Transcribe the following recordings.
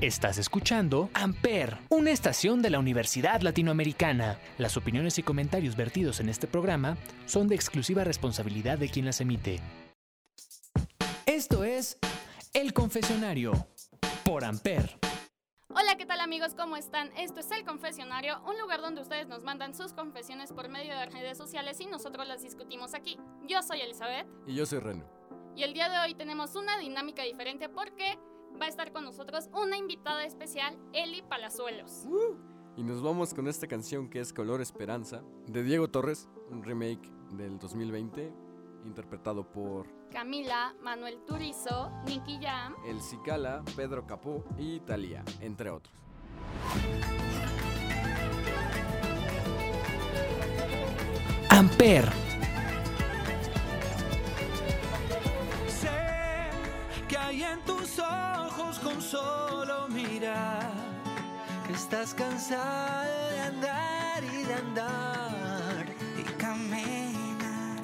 Estás escuchando Amper, una estación de la Universidad Latinoamericana. Las opiniones y comentarios vertidos en este programa son de exclusiva responsabilidad de quien las emite. Esto es El Confesionario por Amper. Hola, ¿qué tal amigos? ¿Cómo están? Esto es El Confesionario, un lugar donde ustedes nos mandan sus confesiones por medio de redes sociales y nosotros las discutimos aquí. Yo soy Elizabeth. Y yo soy Reno. Y el día de hoy tenemos una dinámica diferente porque va a estar con nosotros una invitada especial, Eli Palazuelos. Y nos vamos con esta canción que es Color Esperanza, de Diego Torres, un remake del 2020, interpretado por Camila, Manuel Turizo, Nicky Jam, El Cicala, Pedro Capó y Thalía, entre otros. Amper. Hay en tus ojos con solo mirar estás cansada de andar y de andar y caminar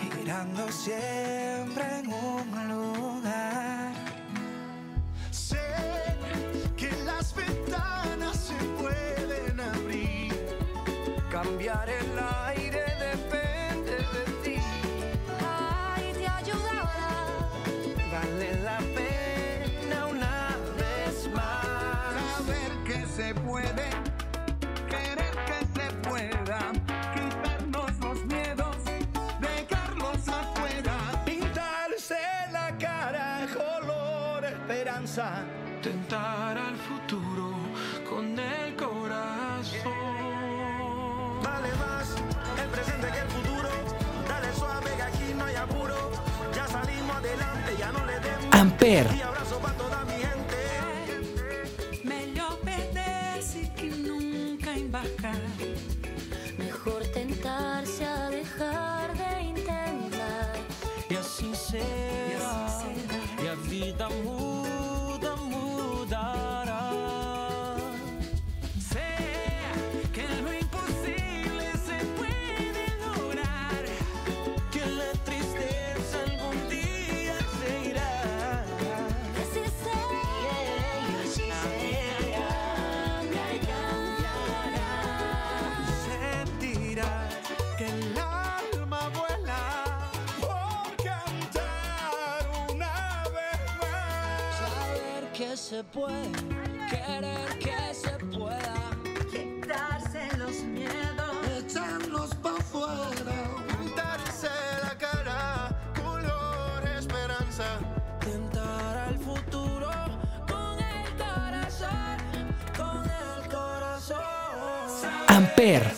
girando siempre en un lugar. Sé que las ventanas se pueden abrir, cambiar el aire esperanza, tentar al futuro con el corazón. Vale más el presente que el futuro, dale suave que aquí no hay apuro, ya salimos adelante, ya no le demos Amper. Puede, querer que se pueda. quitarse los miedos. echarlos pa' afuera, pintarse la cara, color esperanza, tentar al futuro con el corazón, con el corazón. Amper.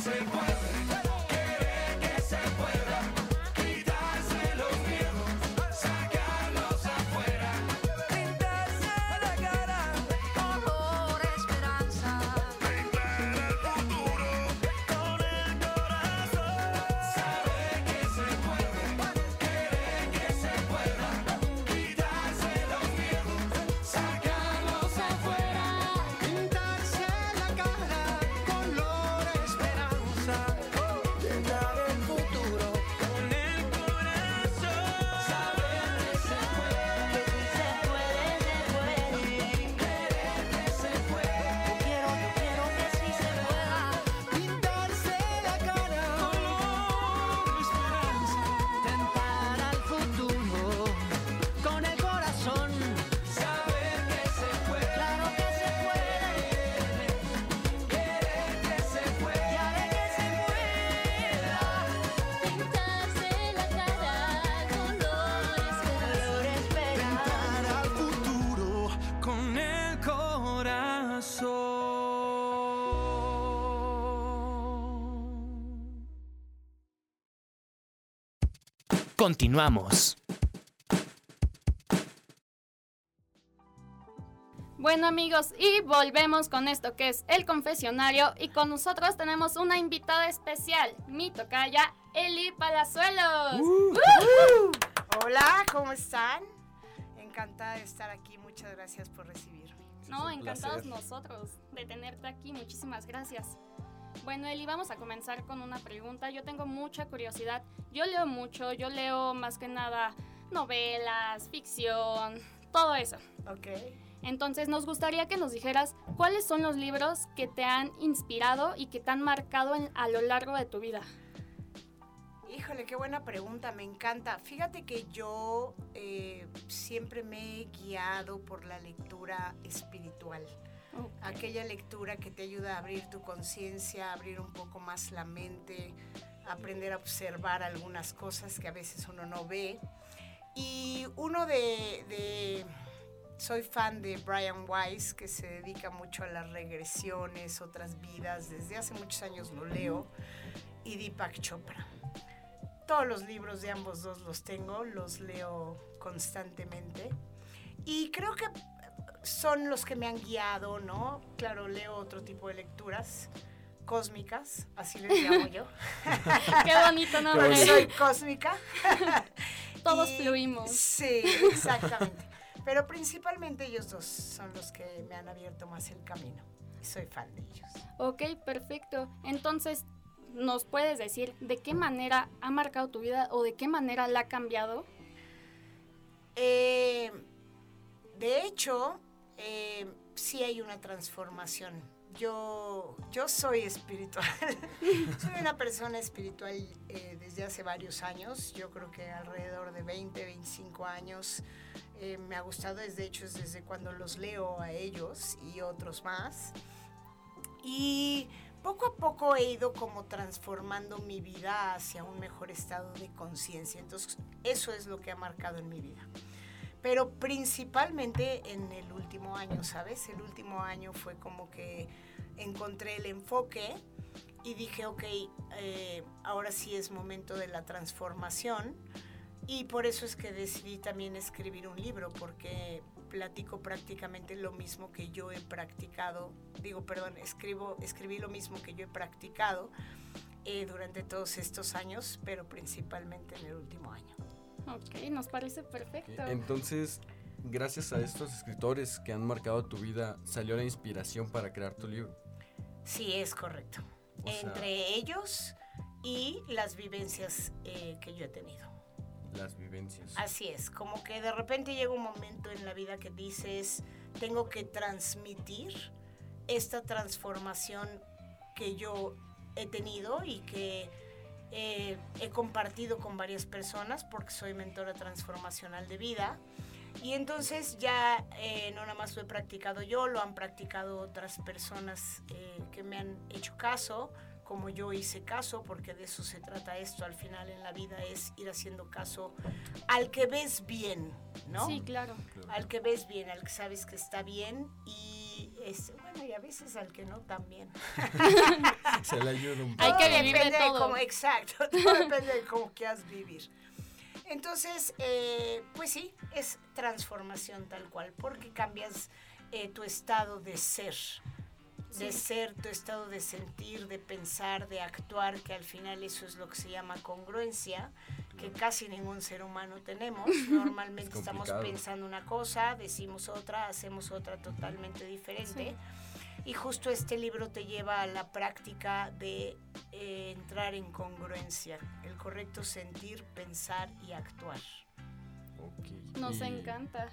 Continuamos. Bueno amigos, y volvemos con esto que es el confesionario y con nosotros tenemos una invitada especial, mi tocaya, Eli Palazuelos. Hola, ¿cómo están? Encantada de estar aquí, muchas gracias por recibirme. No, encantados placer. nosotros de tenerte aquí, muchísimas gracias. Bueno, Eli, vamos a comenzar con una pregunta. Yo tengo mucha curiosidad. Yo leo mucho, yo leo más que nada novelas, ficción, todo eso. Ok. Entonces nos gustaría que nos dijeras cuáles son los libros que te han inspirado y que te han marcado en- a lo largo de tu vida. Híjole, qué buena pregunta, me encanta. Fíjate que yo eh, siempre me he guiado por la lectura espiritual. Aquella lectura que te ayuda a abrir tu conciencia, abrir un poco más la mente, aprender a observar algunas cosas que a veces uno no ve. Y uno de, de- soy fan de Brian Weiss, que se dedica mucho a las regresiones, otras vidas. Desde hace muchos años lo leo. Y Deepak Chopra. Todos los libros de ambos dos los tengo, los leo constantemente. Y creo que son los que me han guiado, ¿no? Claro, leo otro tipo de lecturas cósmicas, así les llamo yo. Qué bonito nombre. Soy cósmica. Todos Y- fluimos. Sí, exactamente. Pero principalmente ellos dos son los que me han abierto más el camino. Soy fan de ellos. Ok, perfecto. Entonces, ¿nos puedes decir de qué manera ha marcado tu vida o de qué manera la ha cambiado? Eh, de hecho, eh, sí hay una transformación. Yo, yo soy espiritual. soy una persona espiritual eh, desde hace varios años. Yo creo que alrededor de 20, 25 años. Eh, me ha gustado, desde hecho, es desde cuando los leo a ellos y otros más. Y poco a poco he ido como transformando mi vida hacia un mejor estado de conciencia. Entonces, eso es lo que ha marcado en mi vida. Pero principalmente en el último año, ¿sabes? El último año fue como que encontré el enfoque y dije, ok, eh, ahora sí es momento de la transformación. Y por eso es que decidí también escribir un libro, porque platico prácticamente lo mismo que yo he practicado, digo, perdón, escribo, escribí lo mismo que yo he practicado eh, durante todos estos años, pero principalmente en el último año. Ok, nos parece perfecto. Entonces, gracias a estos escritores que han marcado tu vida, salió la inspiración para crear tu libro. Sí, es correcto. O sea- Entre ellos y las vivencias eh, que yo he tenido. Las vivencias. Así es, como que de repente llega un momento en la vida que dices, tengo que transmitir esta transformación que yo he tenido y que eh, he compartido con varias personas porque soy mentora transformacional de vida. Y entonces ya eh, no nada más lo he practicado yo, lo han practicado otras personas eh, que me han hecho caso, como yo hice caso, porque de eso se trata esto al final en la vida, es ir haciendo caso al que ves bien, ¿no? Sí, claro. Al que ves bien, al que sabes que está bien y es, bueno, y a veces al que no también. Se le ayuda un Hay poco. que vivir de todo. cómo- exacto, todo depende de cómo quieras vivir. Entonces, eh, pues sí, es transformación tal cual, porque cambias eh, tu estado de ser, de Sí. ser, tu estado de sentir, de pensar, de actuar, que al final eso es lo que se llama congruencia, que casi ningún ser humano tenemos. Normalmente Es estamos pensando una cosa, decimos otra, hacemos otra totalmente diferente. Y justo este libro te lleva a la práctica de eh, entrar en congruencia, el correcto sentir, pensar y actuar. Nos Y- encanta.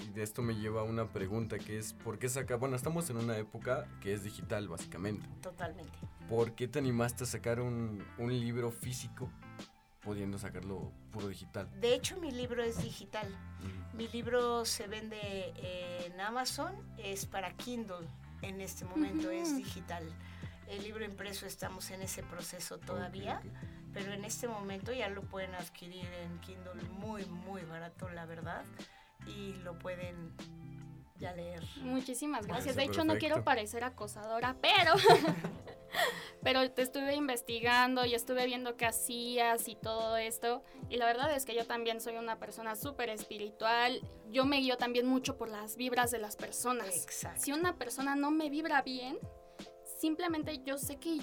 Y de esto me lleva a una pregunta que es, ¿por qué sacar? Bueno, estamos en una época que es digital, básicamente. Totalmente. ¿Por qué te animaste a sacar un, un libro físico pudiendo sacarlo puro digital? De hecho, mi libro es digital. Mi libro se vende en Amazon, es para Kindle en este momento, es digital. El libro impreso estamos en ese proceso todavía, pero en este momento ya lo pueden adquirir en Kindle muy, muy barato, la verdad, y lo pueden ya leer. Muchísimas gracias. De hecho, no quiero parecer acosadora, pero. pero te estuve investigando y estuve viendo qué hacías y todo esto. Y la verdad es que yo también soy una persona súper espiritual. Yo me guío también mucho por las vibras de las personas. Exacto. Si una persona no me vibra bien, simplemente yo sé que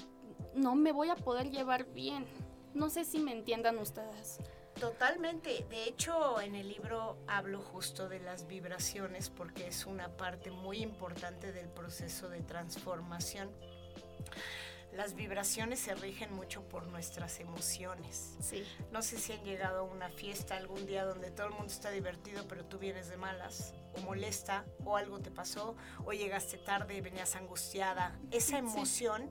no me voy a poder llevar bien. No sé si me entiendan ustedes. Totalmente. De hecho, en el libro hablo justo de las vibraciones porque es una parte muy importante del proceso de transformación. Las vibraciones se rigen mucho por nuestras emociones. Sí. No sé si han llegado a una fiesta algún día donde todo el mundo está divertido, pero tú vienes de malas, o molesta, o algo te pasó, o llegaste tarde, venías angustiada. Esa emoción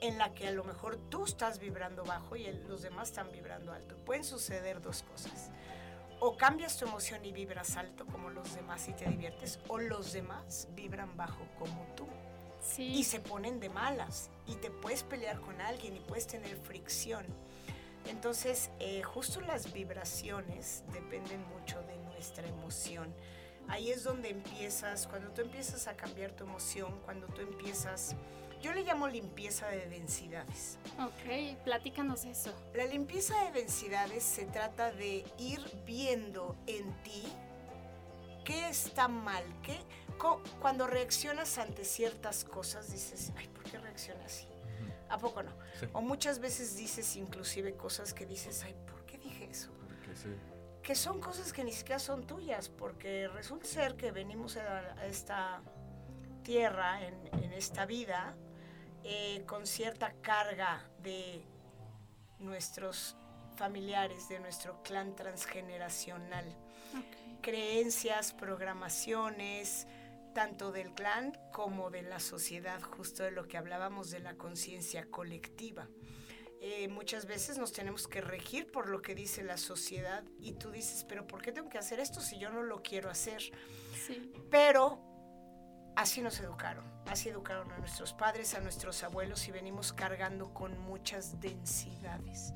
en la que a lo mejor tú estás vibrando bajo y el- los demás están vibrando alto. Pueden suceder dos cosas. O cambias tu emoción y vibras alto como los demás y te diviertes, o los demás vibran bajo como tú Sí. y se ponen de malas y te puedes pelear con alguien y puedes tener fricción. Entonces, eh, justo las vibraciones dependen mucho de nuestra emoción. Ahí es donde empiezas, cuando tú empiezas a cambiar tu emoción, cuando tú empiezas, yo le llamo limpieza de densidades. Ok, platícanos eso. La limpieza de densidades se trata de ir viendo en ti qué está mal, qué, cuando reaccionas ante ciertas cosas dices, ay, ¿por qué reacciona así? ¿A poco no? Sí. O muchas veces dices inclusive cosas que dices, ay, ¿por qué dije eso? Porque sí. que son cosas que ni siquiera son tuyas, porque resulta ser que venimos a, a esta tierra, en, en esta vida, eh, con cierta carga de nuestros familiares, de nuestro clan transgeneracional. Creencias, programaciones, tanto del clan como de la sociedad, justo de lo que hablábamos de la conciencia colectiva. Eh, muchas veces nos tenemos que regir por lo que dice la sociedad y tú dices, pero ¿por qué tengo que hacer esto si yo no lo quiero hacer? Sí. Pero así nos educaron, así educaron a nuestros padres, a nuestros abuelos y venimos cargando con muchas densidades.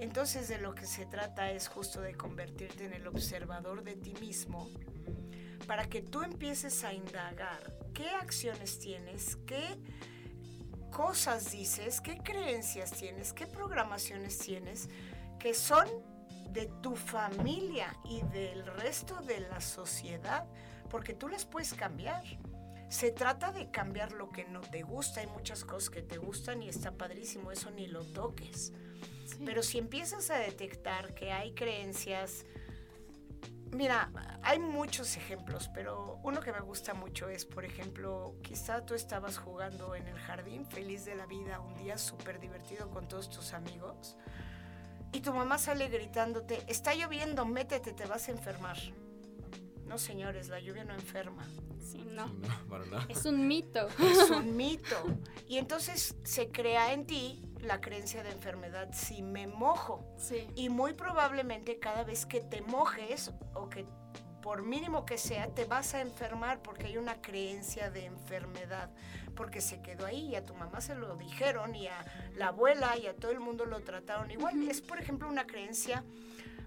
Entonces de lo que se trata es justo de convertirte en el observador de ti mismo para que tú empieces a indagar qué acciones tienes, qué cosas dices, qué creencias tienes, qué programaciones tienes que son de tu familia y del resto de la sociedad, porque tú las puedes cambiar. Se trata de cambiar lo que no te gusta. Hay muchas cosas que te gustan y está padrísimo, eso ni lo toques. sí. Pero si empiezas a detectar que hay creencias, mira, hay muchos ejemplos, pero uno que me gusta mucho es, por ejemplo, quizá tú estabas jugando en el jardín, feliz de la vida, un día súper divertido con todos tus amigos, y tu mamá sale gritándote, está lloviendo, métete, te vas a enfermar. No, señores, la lluvia no enferma. Sí, no. No, nada. Es un mito. Es un mito. Y entonces se crea en ti la creencia de enfermedad si me mojo. Sí. Y muy probablemente cada vez que te mojes o que por mínimo que sea, te vas a enfermar porque hay una creencia de enfermedad, porque se quedó ahí y a tu mamá se lo dijeron y a la abuela y a todo el mundo lo trataron igual. Es, por ejemplo, una creencia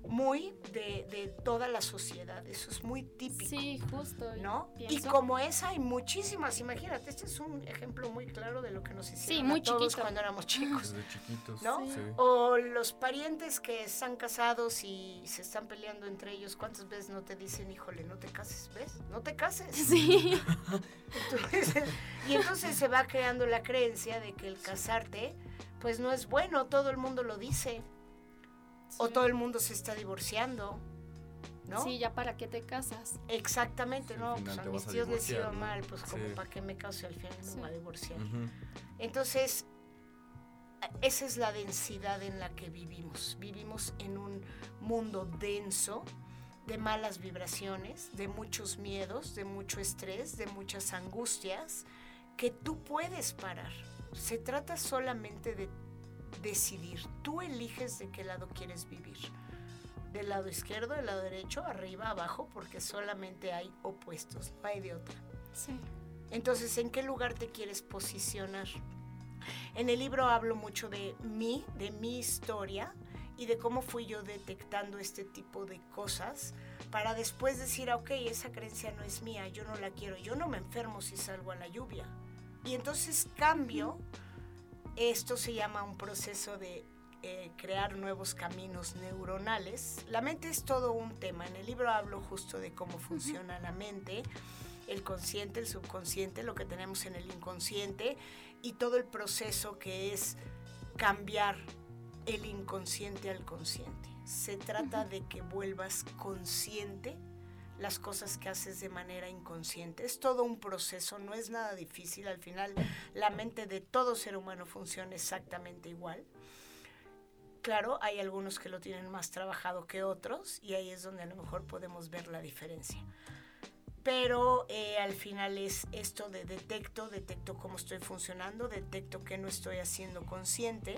muy de, de toda la sociedad, eso es muy típico. Sí, justo. ¿no? Y como esa hay muchísimas, imagínate, este es un ejemplo muy claro de lo que nos hicieron muy a todos chiquito. cuando éramos chicos. Desde chiquitos. ¿No? Sí. O los parientes que están casados y se están peleando entre ellos, ¿cuántas veces no te dicen, híjole, no te cases? ¿Ves? No te cases. Sí. Entonces, y entonces se va creando la creencia de que el casarte, pues no es bueno, todo el mundo lo dice, o Sí. todo el mundo se está divorciando, ¿no? Sí, ya para qué te casas. Exactamente, Sí, no, pues a mis tíos les iba ¿no? mal, pues como Sí. para qué me caso al final Sí. me voy a divorciar. Ujú. Entonces, esa es la densidad en la que vivimos. Vivimos en un mundo denso de malas vibraciones, de muchos miedos, de mucho estrés, de muchas angustias que tú puedes parar. Se trata solamente de decidir. Tú eliges de qué lado quieres vivir. Del lado izquierdo, del lado derecho, arriba, abajo, porque solamente hay opuestos, no hay de otra. Sí. Entonces, ¿en qué lugar te quieres posicionar? En el libro hablo mucho de mí, de mi historia y de cómo fui yo detectando este tipo de cosas para después decir, ah, ok, esa creencia no es mía, yo no la quiero, yo no me enfermo si salgo a la lluvia. Y entonces cambio, esto se llama un proceso de eh, crear nuevos caminos neuronales. La mente es todo un tema, en el libro hablo justo de cómo funciona la mente el consciente, el subconsciente, lo que tenemos en el inconsciente y todo el proceso que es cambiar el inconsciente al consciente. Se trata de que vuelvas consciente las cosas que haces de manera inconsciente. Es todo un proceso, no es nada difícil. Al final, la mente de todo ser humano funciona exactamente igual. Claro, hay algunos que lo tienen más trabajado que otros y ahí es donde a lo mejor podemos ver la diferencia. Pero eh, al final es esto de detecto, detecto cómo estoy funcionando, detecto que no estoy haciendo consciente,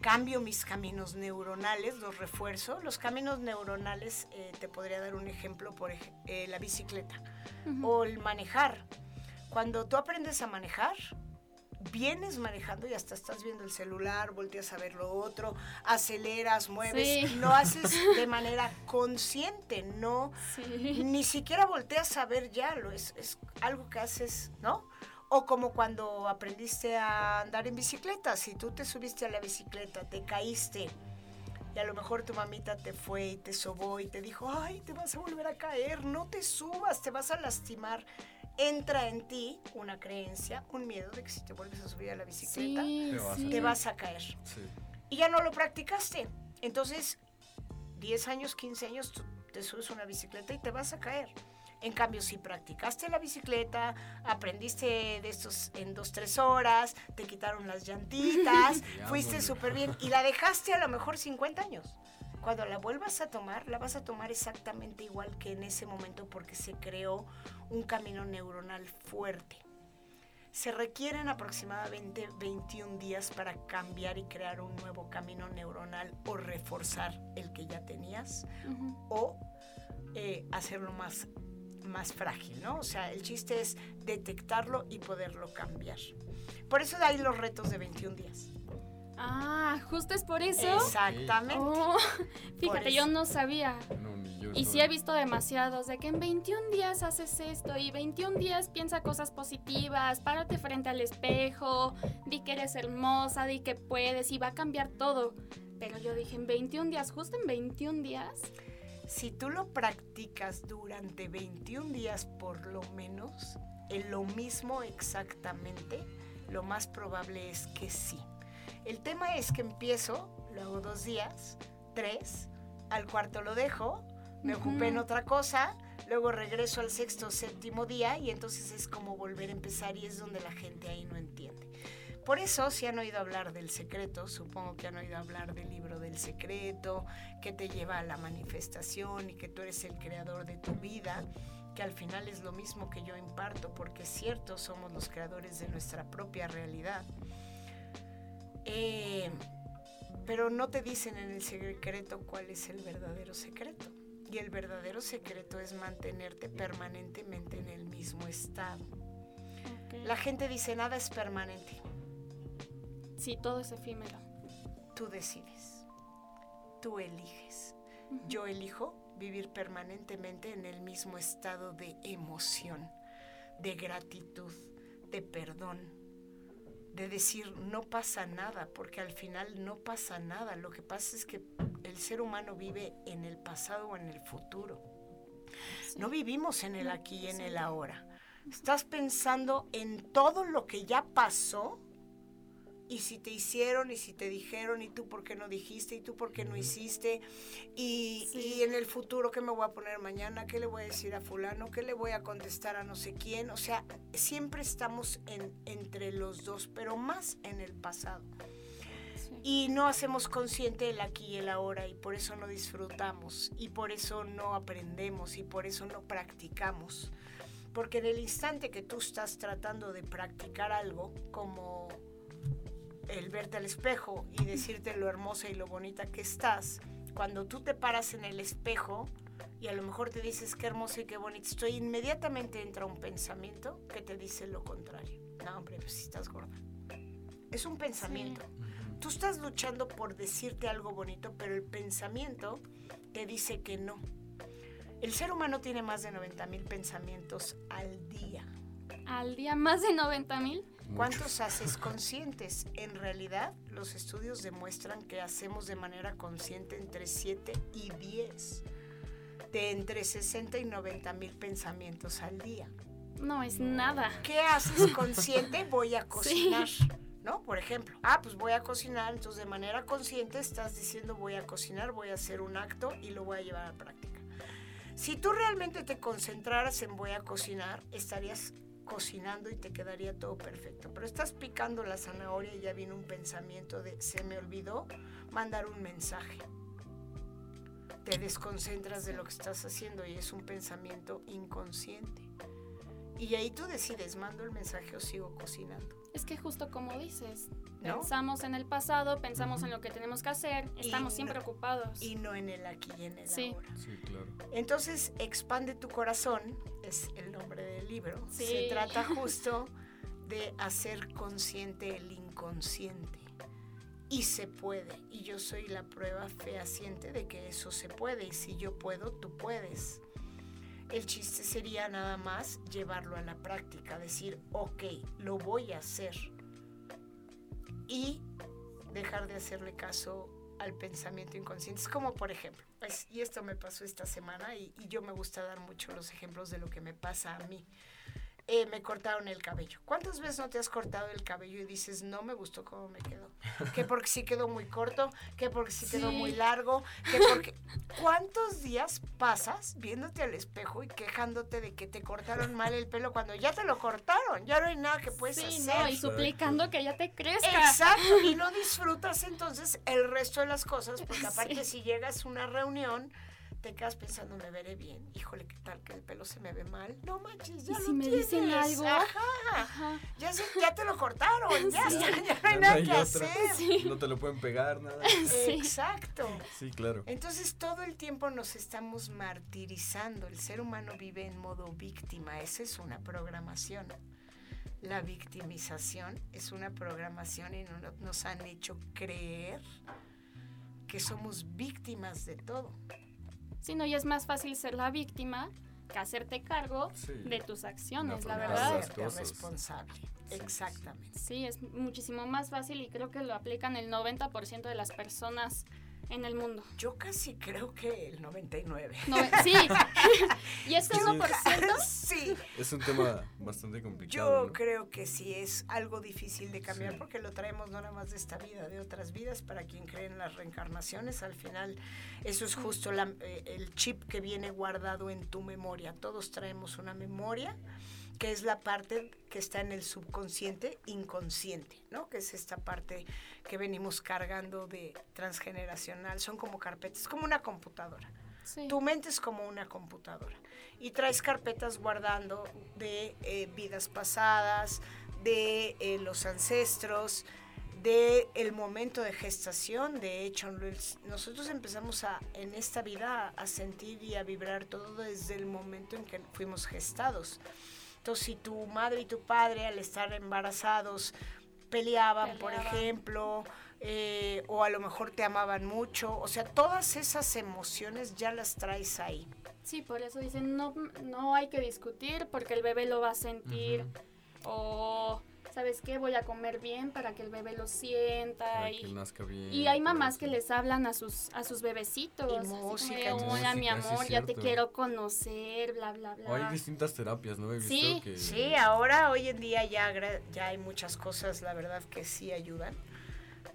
cambio mis caminos neuronales, los refuerzo. Los caminos neuronales, eh, te podría dar un ejemplo, por ej- eh, la bicicleta o el manejar. Cuando tú aprendes a manejar, vienes manejando y hasta estás viendo el celular, volteas a ver lo otro, aceleras, mueves, Sí. lo haces de manera consciente, no Sí. ni siquiera volteas a ver ya, lo es, es algo que haces, ¿no? O como cuando aprendiste a andar en bicicleta, si tú te subiste a la bicicleta, te caíste y a lo mejor tu mamita te fue y te sobó y te dijo, ay, te vas a volver a caer, no te subas, te vas a lastimar. Entra en ti una creencia, un miedo de que si te vuelves a subir a la bicicleta, Sí, Te vas a sí. te vas a caer Sí. y ya no lo practicaste. Entonces, 10 años, 15 años, tú te subes a una bicicleta y te vas a caer. En cambio, si practicaste la bicicleta, aprendiste de estos en dos, tres horas, te quitaron las llantitas, fuiste súper bien y la dejaste a lo mejor 50 años. Cuando la vuelvas a tomar, la vas a tomar exactamente igual que en ese momento porque se creó un camino neuronal fuerte. Se requieren aproximadamente 21 días para cambiar y crear un nuevo camino neuronal o reforzar el que ya tenías o eh, hacerlo más, más frágil, ¿no? O sea, el chiste es detectarlo y poderlo cambiar. Por eso hay los retos de 21 días. Ah, justo es por eso. Exactamente. Oh, fíjate, yo no sabía. No, ni yo Y estaba- sí he visto demasiados de que en 21 días haces esto y 21 días piensa cosas positivas, párate frente al espejo, di que eres hermosa, di que puedes y va a cambiar todo. Pero yo dije, en 21 días, justo en 21 días. Si tú lo practicas durante 21 días por lo menos, en lo mismo exactamente, lo más probable es que sí. El tema es que empiezo, lo hago dos días, tres, al cuarto lo dejo, me ocupé en otra cosa, luego regreso al sexto o séptimo día y entonces es como volver a empezar y es donde la gente ahí no entiende. Por eso, si han oído hablar del secreto, supongo que han oído hablar del libro del secreto, que te lleva a la manifestación y que tú eres el creador de tu vida, que al final es lo mismo que yo imparto, porque es cierto, somos los creadores de nuestra propia realidad. Eh, pero no te dicen en el secreto cuál es el verdadero secreto. Y el verdadero secreto es mantenerte permanentemente en el mismo estado. La gente dice nada es permanente. Sí, todo es efímero. Tú decides. Tú eliges. Yo elijo vivir permanentemente en el mismo estado de emoción, de gratitud, de perdón, de decir no pasa nada, porque al final no pasa nada. Lo que pasa es que el ser humano vive en el pasado o en el futuro. Sí. No vivimos en el aquí y en el ahora. Estás pensando en todo lo que ya pasó y si te hicieron y si te dijeron y tú por qué no dijiste y tú por qué no hiciste y, Sí. y en el futuro qué me voy a poner mañana, qué le voy a decir a fulano, qué le voy a contestar a no sé quién. O sea, siempre estamos en, entre los dos, pero más en el pasado Sí. y no hacemos consciente el aquí y el ahora y por eso no disfrutamos y por eso no aprendemos y por eso no practicamos. Porque en el instante que tú estás tratando de practicar algo como el verte al espejo y decirte lo hermosa y lo bonita que estás, cuando tú te paras en el espejo y a lo mejor te dices qué hermosa y qué bonita estoy, inmediatamente entra un pensamiento que te dice lo contrario. No, hombre, pues si estás gorda. Es un pensamiento. Tú estás luchando por decirte algo bonito, pero el pensamiento te dice que no. El ser humano tiene más de 90 mil pensamientos al día. Al día más de 90 mil. ¿Cuántos haces conscientes? En realidad, los estudios demuestran que hacemos de manera consciente entre 7 y 10. De entre 60 y 90 mil pensamientos al día. No es nada. ¿Qué haces consciente? Voy a cocinar. ¿No? Por ejemplo, ah, pues voy a cocinar, entonces de manera consciente estás diciendo voy a cocinar, voy a hacer un acto y lo voy a llevar a práctica. Si tú realmente te concentraras en voy a cocinar, estarías cocinando y te quedaría todo perfecto. Pero estás picando la zanahoria y ya viene un pensamiento de se me olvidó mandar un mensaje. Te desconcentras de lo que estás haciendo y es un pensamiento inconsciente. Y ahí tú decides, mando el mensaje o sigo cocinando. Es que justo como dices, ¿No? pensamos en el pasado, pensamos en lo que tenemos que hacer, estamos Y siempre no- ocupados. Y no en el aquí y en el Sí. ahora. Sí, claro. Entonces, Expande tu corazón es el nombre del libro. Sí. Se trata justo de hacer consciente el inconsciente. Y se puede. Y yo soy la prueba fehaciente de que eso se puede. Y si yo puedo, tú puedes. El chiste sería nada más llevarlo a la práctica. Decir, ok, lo voy a hacer. Y dejar de hacerle caso al pensamiento inconsciente. Es como, por ejemplo, pues, y esto me pasó esta semana y, y yo me gusta dar mucho los ejemplos de lo que me pasa a mí. Eh, me cortaron el cabello. ¿Cuántas veces no te has cortado el cabello y dices, no me gustó cómo me quedó? Que porque sí quedó muy corto, que porque sí quedó muy largo, que porque... ¿Cuántos días pasas viéndote al espejo y quejándote de que te cortaron mal el pelo cuando ya te lo cortaron? Ya no hay nada que puedes sí, hacer. no, y suplicando que ya te crezca. Exacto, y no disfrutas entonces el resto de las cosas, porque aparte Sí. si llegas a una reunión, te quedas pensando, me veré bien, híjole, ¿qué tal que el pelo se me ve mal? No manches, ya ¿Y lo si me dicen algo? Ajá, Ajá. ya, se- ya te lo cortaron, ya, Sí. está, ya no hay nada hay que otra. hacer. No te lo pueden pegar, nada. Sí. Exacto. Sí, claro. Entonces todo el tiempo nos estamos martirizando. El ser humano vive en modo víctima. Esa es una programación. La victimización es una programación y no- nos han hecho creer que somos víctimas de todo. Sí, no, y es más fácil ser la víctima que hacerte cargo Sí. de tus acciones, la afrontar verdad. Hacerte responsable. Exactamente. Sí, es muchísimo más fácil y creo que lo aplican el 90% de las personas en el mundo. Yo casi creo que el 99. No, sí, y este Sí. 1%, sí. Es un tema bastante complicado. Yo ¿no? creo que sí es algo difícil de cambiar Sí. porque lo traemos no nada más de esta vida, de otras vidas. Para quien cree en las reencarnaciones, al final eso es justo la- eh, el chip que viene guardado en tu memoria. Todos traemos una memoria que es la parte que está en el subconsciente inconsciente, ¿no? Que es esta parte que venimos cargando de transgeneracional. Son como carpetas, como una computadora. sí. Tu mente es como una computadora y traes carpetas guardando de eh, vidas pasadas, de eh, los ancestros, de el momento de gestación. De hecho, nos- nosotros empezamos a, en esta vida a sentir y a vibrar todo desde el momento en que fuimos gestados. Entonces, si tu madre y tu padre al estar embarazados peleaban, por ejemplo, eh, o a lo mejor te amaban mucho, o sea, todas esas emociones ya las traes ahí. Sí, por eso dicen, no, no hay que discutir porque el bebé lo va a sentir. O, ¿sabes qué? Voy a comer bien para que el bebé lo sienta. Para y, que nazca bien. y hay mamás que les hablan a sus, a sus bebecitos. Y como música, y Hola, mi música, amor, ya te quiero conocer, bla, bla, O hay bla. distintas terapias, ¿no? He visto Sí. que... Sí, ahora, hoy en día ya, ya hay muchas cosas, la verdad, que sí ayudan.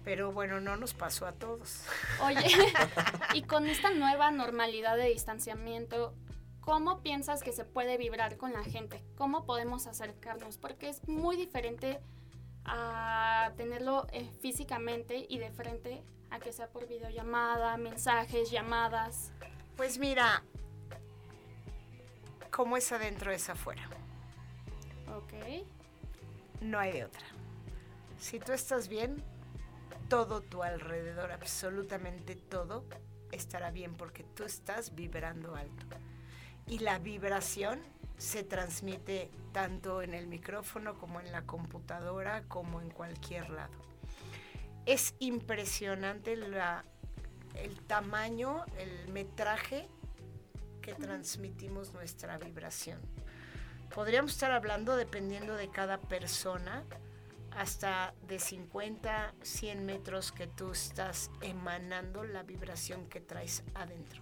Pero bueno, no nos pasó a todos. Oye, y con esta nueva normalidad de distanciamiento, ¿cómo piensas que se puede vibrar con la gente? ¿Cómo podemos acercarnos? Porque es muy diferente a tenerlo eh, físicamente y de frente a que sea por videollamada, mensajes, llamadas. Pues mira, como es adentro es afuera. Ok. No hay de otra. Si tú estás bien, todo tu alrededor, absolutamente todo, estará bien porque tú estás vibrando alto. Y la vibración se transmite tanto en el micrófono como en la computadora, como en cualquier lado. Es impresionante la- el tamaño, el metraje que transmitimos nuestra vibración. Podríamos estar hablando, dependiendo de cada persona, hasta de 50, 100 metros que tú estás emanando la vibración que traes adentro.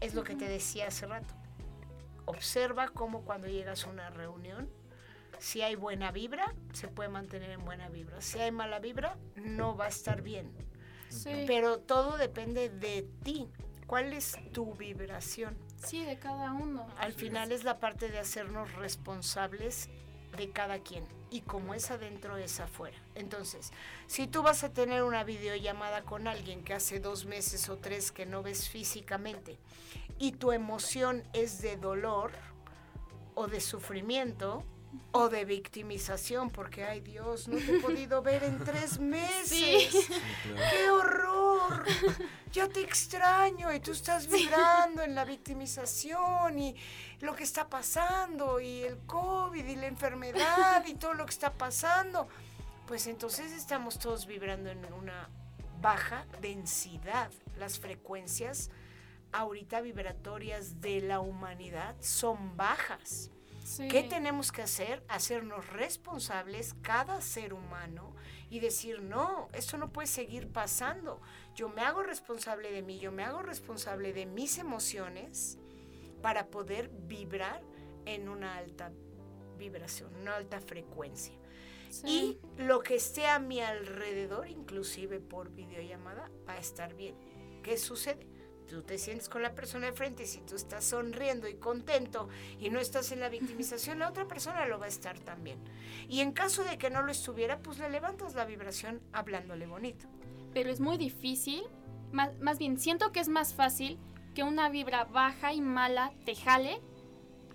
Es lo que te decía hace rato. Observa cómo cuando llegas a una reunión, si hay buena vibra, se puede mantener en buena vibra. Si hay mala vibra, no va a estar bien. Sí. Pero todo depende de ti. ¿Cuál es tu vibración? Sí, de cada uno. Al final es la parte de hacernos responsables de cada quien. Y como es adentro, es afuera. Entonces, si tú vas a tener una videollamada con alguien que hace dos meses o tres que no ves físicamente y tu emoción es de dolor o de sufrimiento o de victimización, porque, ay Dios, no te he podido ver en tres meses. Sí. ¡Qué horror! Ya te extraño y tú estás vibrando en la victimización y lo que está pasando y el COVID y la enfermedad y todo lo que está pasando. Pues entonces estamos todos vibrando en una baja densidad. Las frecuencias ahorita vibratorias de la humanidad son bajas. Sí. ¿Qué tenemos que hacer? Hacernos responsables cada ser humano y decir, no, esto no puede seguir pasando. Yo me hago responsable de mí, yo me hago responsable de mis emociones para poder vibrar en una alta vibración, una alta frecuencia. Sí. Y lo que esté a mi alrededor, inclusive por videollamada, va a estar bien. ¿Qué sucede? Tú te sientes con la persona de frente y si tú estás sonriendo y contento y no estás en la victimización, la otra persona lo va a estar también. Y en caso de que no lo estuviera, pues le levantas la vibración hablándole bonito. pero es muy difícil. Más, más bien, siento que es más fácil que una vibra baja y mala te jale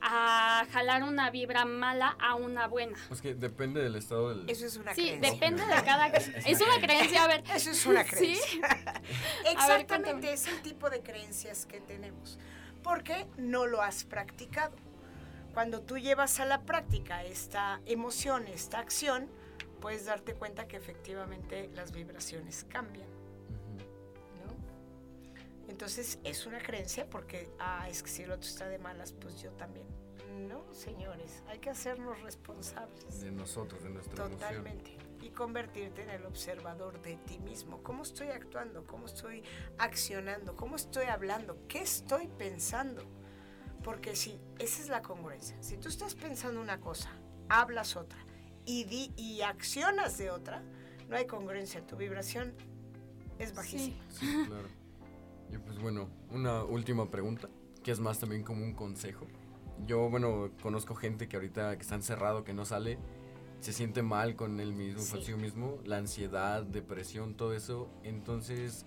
a jalar una vibra mala a una buena. Pues que depende del estado del... Eso es una Sí, creencia. depende de cada... Es una creencia, a ver. Eso es una Sí. creencia. cuéntame. Exactamente, es el tipo de creencias que tenemos. Porque no lo has practicado. Cuando tú llevas a la práctica esta emoción, esta acción, puedes darte cuenta que efectivamente las vibraciones cambian. Entonces es una creencia porque, ah, es que si el otro está de malas, pues yo también. No, señores, hay que hacernos responsables. De nosotros, de nuestra emoción. Totalmente. Y convertirte en el observador de ti mismo. ¿Cómo estoy actuando? ¿Cómo estoy accionando? ¿Cómo estoy hablando? ¿Qué estoy pensando? Porque si esa es la congruencia. Si tú estás pensando una cosa, hablas otra y, di, y accionas de otra, no hay congruencia. Tu vibración es bajísima. Sí, claro. Y pues bueno, una última pregunta, que es más también como un consejo. Yo, bueno, conozco gente que ahorita que está encerrado, que no sale, se siente mal con él mismo, Sí. consigo mismo, la ansiedad, depresión, todo eso. Entonces,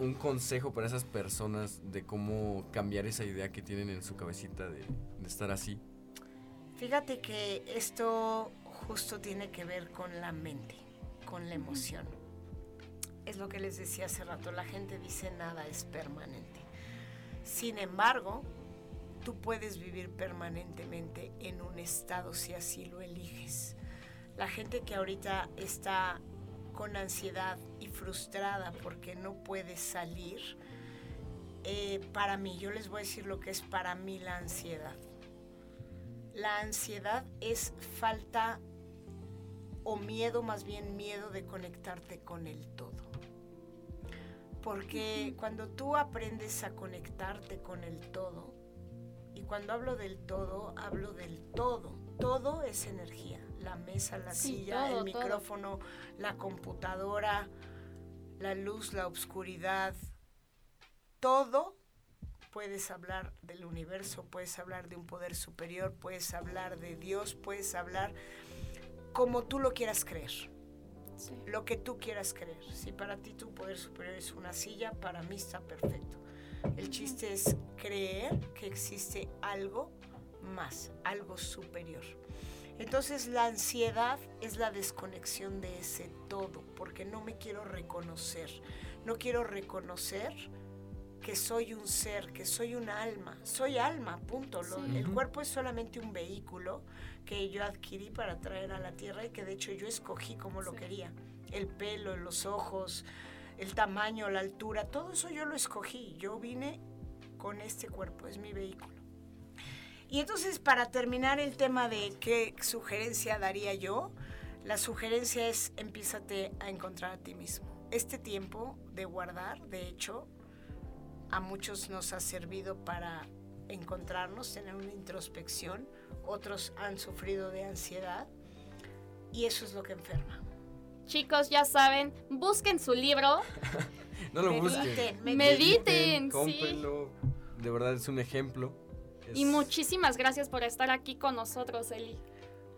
un consejo para esas personas de cómo cambiar esa idea que tienen en su cabecita de, de estar así. Fíjate que esto justo tiene que ver con la mente, con la emoción. Es lo que les decía hace rato, la gente dice nada es permanente. Sin embargo, tú puedes vivir permanentemente en un estado si así lo eliges. La gente que ahorita está con ansiedad y frustrada porque no puede salir, eh, para mí, yo les voy a decir lo que es para mí la ansiedad. La ansiedad es falta o miedo, más bien miedo de conectarte con el todo. Porque cuando tú aprendes a conectarte con el todo, y cuando hablo del todo, hablo del todo, todo es energía. La mesa, la Sí, silla, todo, el todo. micrófono, la computadora, la luz, la oscuridad, todo puedes hablar del universo, puedes hablar de un poder superior, puedes hablar de Dios, puedes hablar como tú lo quieras creer, Sí. lo que tú quieras creer. Si para ti tu poder superior es una silla, para mí está perfecto. El chiste es creer que existe algo más, algo superior. Entonces la ansiedad es la desconexión de ese todo, porque no me quiero reconocer, no quiero reconocer que soy un ser, que soy un alma, soy alma, punto. Lo-. El cuerpo es solamente un vehículo que yo adquirí para traer a la tierra y que de hecho yo escogí como lo Sí. quería. El pelo, los ojos, el tamaño, la altura, todo eso yo lo escogí. Yo vine con este cuerpo, es mi vehículo. Y entonces para terminar el tema de qué sugerencia daría yo, la sugerencia es empiézate a encontrar a ti mismo. Este tiempo de guardar, de hecho, a muchos nos ha servido para encontrarnos, tener una introspección, otros han sufrido de ansiedad y eso es lo que enferma. Chicos, ya saben, busquen su libro. No lo busquen. Mediten, mediten. Mediten, sí. Cómprenlo, de verdad es un ejemplo. Es- Y muchísimas gracias por estar aquí con nosotros, Eli.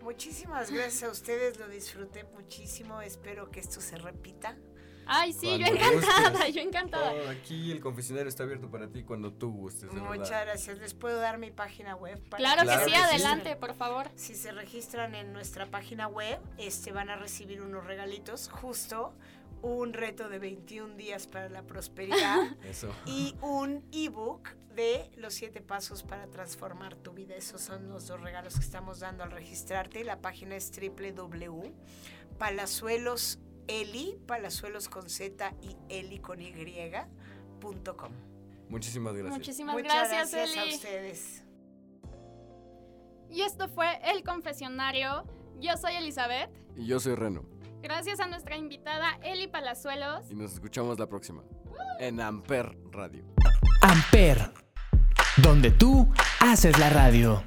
Muchísimas gracias a ustedes, lo disfruté muchísimo. Espero que esto se repita. Ay, sí, yo encantada, gustes. yo encantada. Todo aquí el confesionario está abierto para ti cuando tú gustes, de Muchas verdad. gracias. ¿Les puedo dar mi página web? para Claro, Claro que sí, que sí. adelante, por favor. Si se registran en nuestra página web, este, van a recibir unos regalitos, justo un reto de 21 días para la prosperidad Eso. y un ebook de los siete pasos para transformar tu vida. Esos son los dos regalos que estamos dando al registrarte. La página es www.palazueloseli, palazuelos con Z y eli con Y, punto com. Muchísimas gracias. Muchísimas Muchas gracias, gracias a Eli. ustedes. Y esto fue El Confesionario. Yo soy Elizabeth. Y yo soy Reno. Gracias a nuestra invitada Eli Palazuelos. Y nos escuchamos la próxima. En Amper Radio. Amper, donde tú haces la radio.